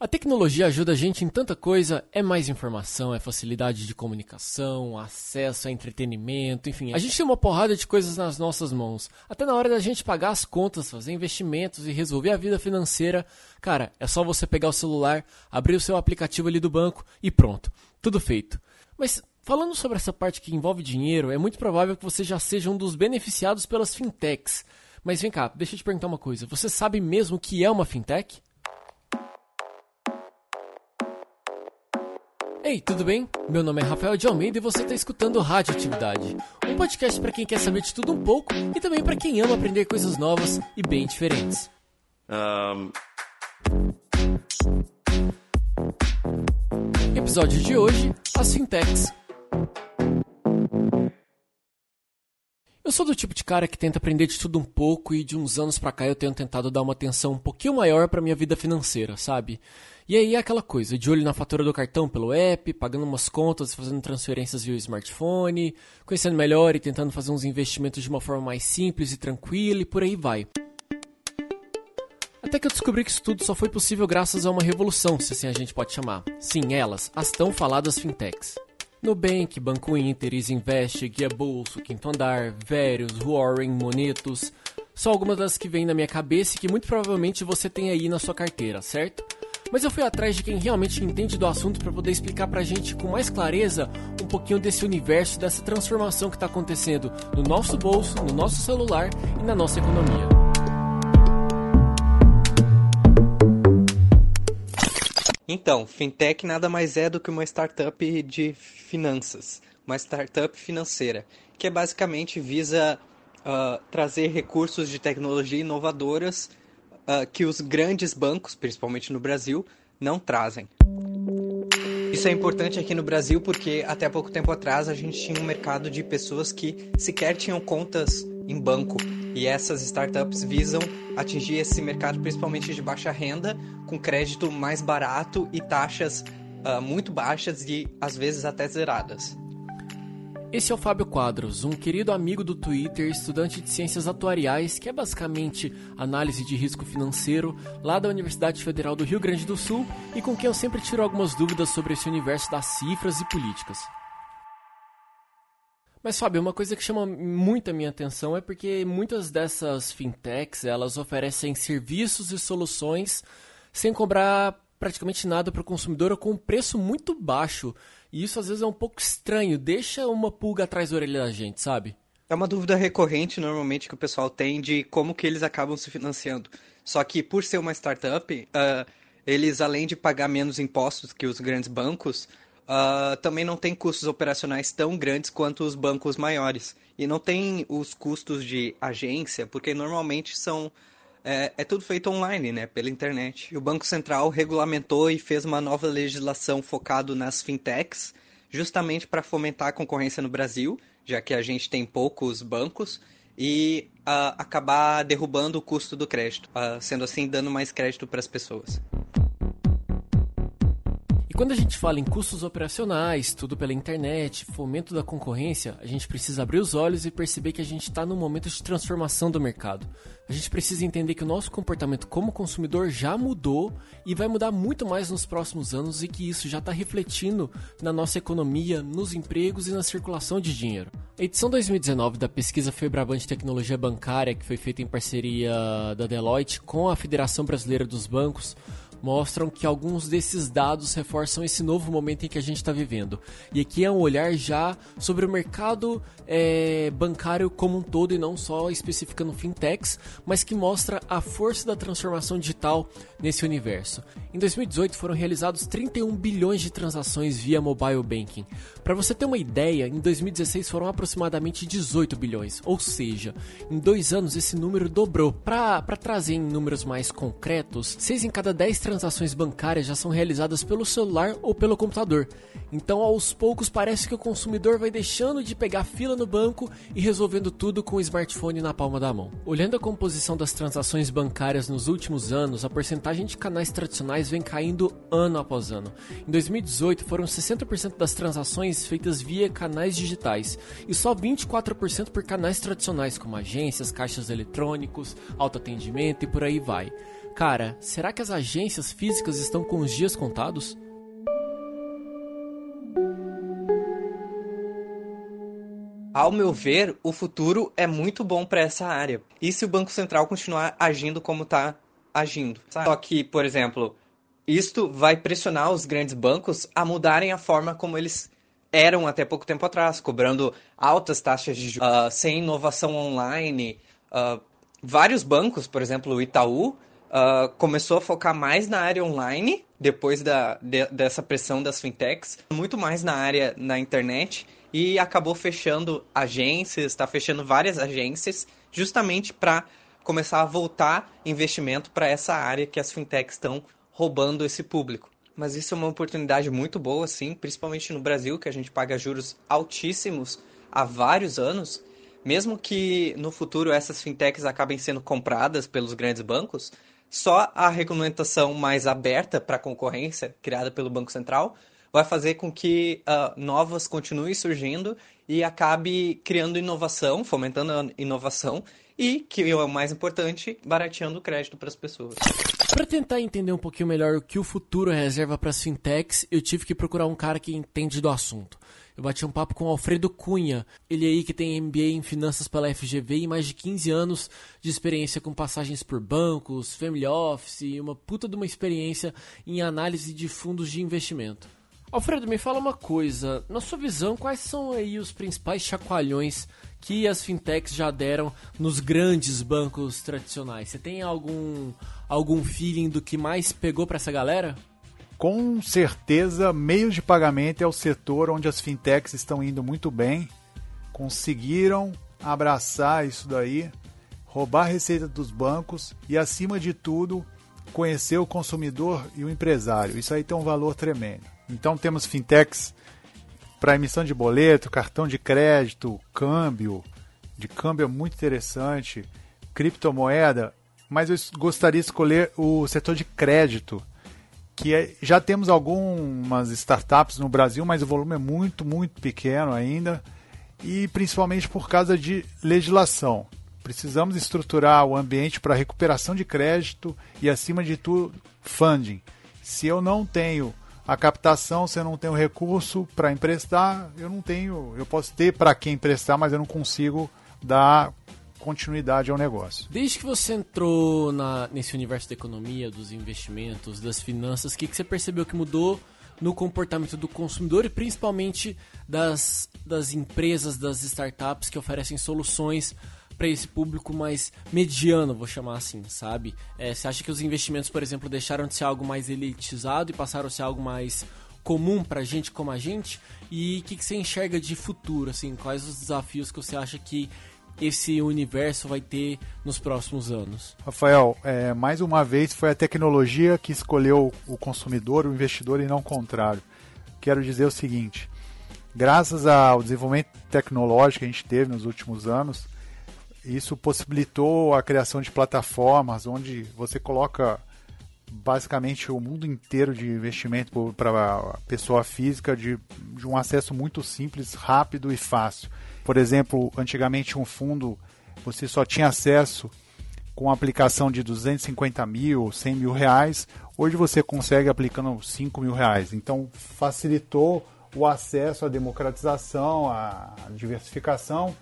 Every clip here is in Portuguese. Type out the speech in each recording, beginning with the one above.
A tecnologia ajuda a gente em tanta coisa, é mais informação, é facilidade de comunicação, acesso a entretenimento, enfim. A gente tem uma porrada de coisas nas nossas mãos. Até na hora da gente pagar as contas, fazer investimentos e resolver a vida financeira, cara, é só você pegar o celular, abrir o seu aplicativo ali do banco e pronto. Tudo feito. Mas falando sobre essa parte que envolve dinheiro, é muito provável que você já seja um dos beneficiados pelas fintechs. Mas vem cá, deixa eu te perguntar uma coisa. Você sabe mesmo o que é uma fintech? Ei, tudo bem? Meu nome é Rafael de Almeida e você está escutando Radioatividade, um podcast para quem quer saber de tudo um pouco e também para quem ama aprender coisas novas e bem diferentes. Um... Episódio de hoje: As Fintechs. Eu sou do tipo de cara que tenta aprender de tudo um pouco e de uns anos pra cá eu tenho tentado dar uma atenção um pouquinho maior pra minha vida financeira, sabe? E aí é aquela coisa, de olho na fatura do cartão pelo app, pagando umas contas, fazendo transferências via smartphone, conhecendo melhor e tentando fazer uns investimentos de uma forma mais simples e tranquila e por aí vai. Até que eu descobri que isso tudo só foi possível graças a uma revolução, se assim a gente pode chamar. Sim, elas, as tão faladas fintechs. Nubank, Banco Inter, Invest, Guia Bolso, Quinto Andar, Verius, Warren, Monetos, são algumas das que vêm na minha cabeça e que muito provavelmente você tem aí na sua carteira, certo? Mas eu fui atrás de quem realmente entende do assunto para poder explicar pra gente com mais clareza um pouquinho desse universo, dessa transformação que está acontecendo no nosso bolso, no nosso celular e na nossa economia. Então, fintech nada mais é do que uma startup de finanças, uma startup financeira, que basicamente visa uh, trazer recursos de tecnologia inovadoras uh, que os grandes bancos, principalmente no Brasil, não trazem. Isso é importante aqui no Brasil porque até pouco tempo atrás a gente tinha um mercado de pessoas que sequer tinham contas em banco e essas startups visam atingir esse mercado principalmente de baixa renda com crédito mais barato e taxas uh, muito baixas e às vezes até zeradas. Esse é o Fábio Quadros, um querido amigo do Twitter, estudante de ciências atuariais, que é basicamente análise de risco financeiro, lá da Universidade Federal do Rio Grande do Sul, e com quem eu sempre tiro algumas dúvidas sobre esse universo das cifras e políticas. Mas Fábio, uma coisa que chama muito a minha atenção é porque muitas dessas fintechs, elas oferecem serviços e soluções sem cobrar praticamente nada para o consumidor ou com um preço muito baixo. E isso às vezes é um pouco estranho, deixa uma pulga atrás da orelha da gente, sabe? É uma dúvida recorrente normalmente que o pessoal tem de como que eles acabam se financiando. Só que por ser uma startup, uh, eles além de pagar menos impostos que os grandes bancos, uh, também não tem custos operacionais tão grandes quanto os bancos maiores. E não tem os custos de agência, porque normalmente são é, é, tudo feito online, né, pela internet. E o Banco Central regulamentou e fez uma nova legislação focado nas fintechs, justamente para fomentar a concorrência no Brasil, já que a gente tem poucos bancos, e uh, acabar derrubando o custo do crédito, uh, sendo assim dando mais crédito para as pessoas. Quando a gente fala em custos operacionais, tudo pela internet, fomento da concorrência, a gente precisa abrir os olhos e perceber que a gente está num momento de transformação do mercado. A gente precisa entender que o nosso comportamento como consumidor já mudou e vai mudar muito mais nos próximos anos e que isso já está refletindo na nossa economia, nos empregos e na circulação de dinheiro. A edição 2019 da pesquisa Febraban de Tecnologia Bancária, que foi feita em parceria da Deloitte com a Federação Brasileira dos Bancos, mostram que alguns desses dados reforçam esse novo momento em que a gente está vivendo. E aqui é um olhar já sobre o mercado é, bancário como um todo e não só especificando fintechs, mas que mostra a força da transformação digital nesse universo. Em 2018 foram realizados 31 bilhões de transações via mobile banking. Para você ter uma ideia, em 2016 foram aproximadamente 18 bilhões, ou seja, em dois anos esse número dobrou. Para trazer em números mais concretos, 6 em cada 10 transações bancárias já são realizadas pelo celular ou pelo computador. Então, aos poucos, parece que o consumidor vai deixando de pegar fila no banco e resolvendo tudo com o smartphone na palma da mão. Olhando a composição das transações bancárias nos últimos anos, a porcentagem de canais tradicionais vem caindo ano após ano. Em 2018, foram 60% das transações feitas via canais digitais e só 24% por canais tradicionais, como agências, caixas eletrônicos, autoatendimento e por aí vai. Cara, será que as agências físicas estão com os dias contados? Ao meu ver, o futuro é muito bom para essa área. E se o Banco Central continuar agindo como está agindo? Sabe? Só que, por exemplo, isto vai pressionar os grandes bancos a mudarem a forma como eles eram até pouco tempo atrás, cobrando altas taxas de juros, uh, sem inovação online. Uh, vários bancos, por exemplo, o Itaú, uh, começou a focar mais na área online, depois da, de, dessa pressão das fintechs, muito mais na área na internet, e acabou fechando agências, está fechando várias agências, justamente para começar a voltar investimento para essa área que as fintechs estão roubando esse público. Mas isso é uma oportunidade muito boa, sim, principalmente no Brasil, que a gente paga juros altíssimos há vários anos. Mesmo que no futuro essas fintechs acabem sendo compradas pelos grandes bancos, só a regulamentação mais aberta para a concorrência, criada pelo Banco Central, vai fazer com que uh, novas continuem surgindo e acabe criando inovação, fomentando a inovação e, que é o mais importante, barateando o crédito para as pessoas. Para tentar entender um pouquinho melhor o que o futuro reserva para as fintechs, eu tive que procurar um cara que entende do assunto. Eu bati um papo com o Alfredo Cunha, ele aí que tem MBA em finanças pela FGV e mais de 15 anos de experiência com passagens por bancos, family office e uma puta de uma experiência em análise de fundos de investimento. Alfredo, me fala uma coisa, na sua visão, quais são aí os principais chacoalhões que as fintechs já deram nos grandes bancos tradicionais? Você tem algum algum feeling do que mais pegou para essa galera? Com certeza, meios de pagamento é o setor onde as fintechs estão indo muito bem. Conseguiram abraçar isso daí, roubar a receita dos bancos e, acima de tudo, conhecer o consumidor e o empresário. Isso aí tem um valor tremendo. Então temos fintechs para emissão de boleto, cartão de crédito, câmbio. De câmbio é muito interessante, criptomoeda, mas eu gostaria de escolher o setor de crédito que é, já temos algumas startups no Brasil, mas o volume é muito, muito pequeno ainda, e principalmente por causa de legislação. Precisamos estruturar o ambiente para recuperação de crédito e, acima de tudo, funding. Se eu não tenho a captação, se eu não tenho recurso para emprestar, eu não tenho, eu posso ter para quem emprestar, mas eu não consigo dar continuidade ao negócio. Desde que você entrou na, nesse universo da economia, dos investimentos, das finanças, o que, que você percebeu que mudou no comportamento do consumidor e principalmente das, das empresas, das startups que oferecem soluções para esse público mais mediano, vou chamar assim, sabe? É, você acha que os investimentos, por exemplo, deixaram de ser algo mais elitizado e passaram a ser algo mais comum para gente como a gente? E o que, que você enxerga de futuro, assim? Quais os desafios que você acha que esse universo vai ter nos próximos anos? Rafael, é, mais uma vez foi a tecnologia que escolheu o consumidor, o investidor e não o contrário. Quero dizer o seguinte: graças ao desenvolvimento tecnológico que a gente teve nos últimos anos, isso possibilitou a criação de plataformas onde você coloca basicamente o mundo inteiro de investimento para pessoa física de, de um acesso muito simples, rápido e fácil. Por exemplo, antigamente um fundo você só tinha acesso com aplicação de 250 mil, 100 mil reais. Hoje você consegue aplicando 5 mil reais. Então facilitou o acesso, a democratização, a diversificação.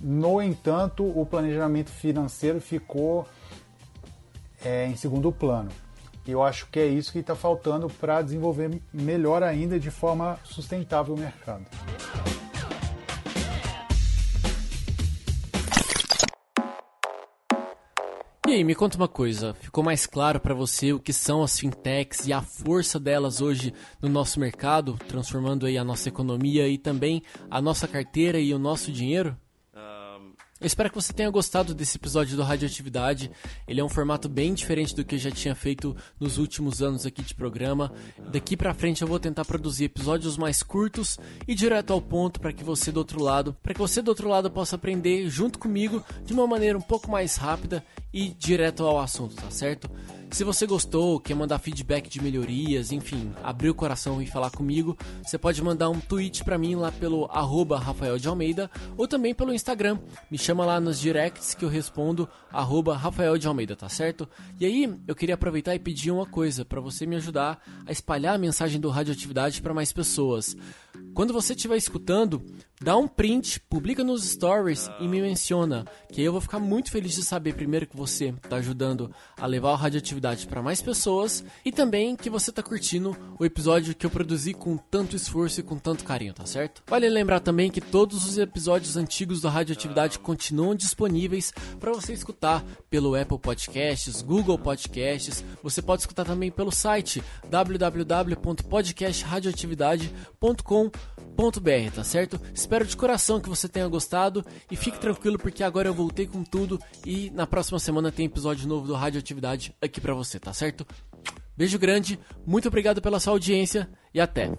No entanto, o planejamento financeiro ficou é, em segundo plano. E eu acho que é isso que está faltando para desenvolver melhor ainda de forma sustentável o mercado. E aí, me conta uma coisa, ficou mais claro para você o que são as fintechs e a força delas hoje no nosso mercado, transformando aí a nossa economia e também a nossa carteira e o nosso dinheiro? Eu espero que você tenha gostado desse episódio do Radioatividade. Ele é um formato bem diferente do que eu já tinha feito nos últimos anos aqui de programa. Daqui para frente eu vou tentar produzir episódios mais curtos e direto ao ponto para que você do outro lado, para que você do outro lado possa aprender junto comigo de uma maneira um pouco mais rápida e direto ao assunto, tá certo? Se você gostou, quer mandar feedback de melhorias, enfim, abrir o coração e falar comigo, você pode mandar um tweet para mim lá pelo arroba Rafael de Almeida ou também pelo Instagram. Me chama lá nos directs que eu respondo arroba Rafael de Almeida, tá certo? E aí, eu queria aproveitar e pedir uma coisa para você me ajudar a espalhar a mensagem do Radioatividade para mais pessoas. Quando você estiver escutando, dá um print, publica nos stories e me menciona, que eu vou ficar muito feliz de saber primeiro que você está ajudando a levar a radioatividade para mais pessoas e também que você está curtindo o episódio que eu produzi com tanto esforço e com tanto carinho, tá certo? Vale lembrar também que todos os episódios antigos da Radioatividade continuam disponíveis para você escutar pelo Apple Podcasts, Google Podcasts, você pode escutar também pelo site www.podcastradioatividade.com br tá certo? Espero de coração que você tenha gostado e fique tranquilo porque agora eu voltei com tudo e na próxima semana tem episódio novo do Radioatividade aqui para você, tá certo? Beijo grande, muito obrigado pela sua audiência e até.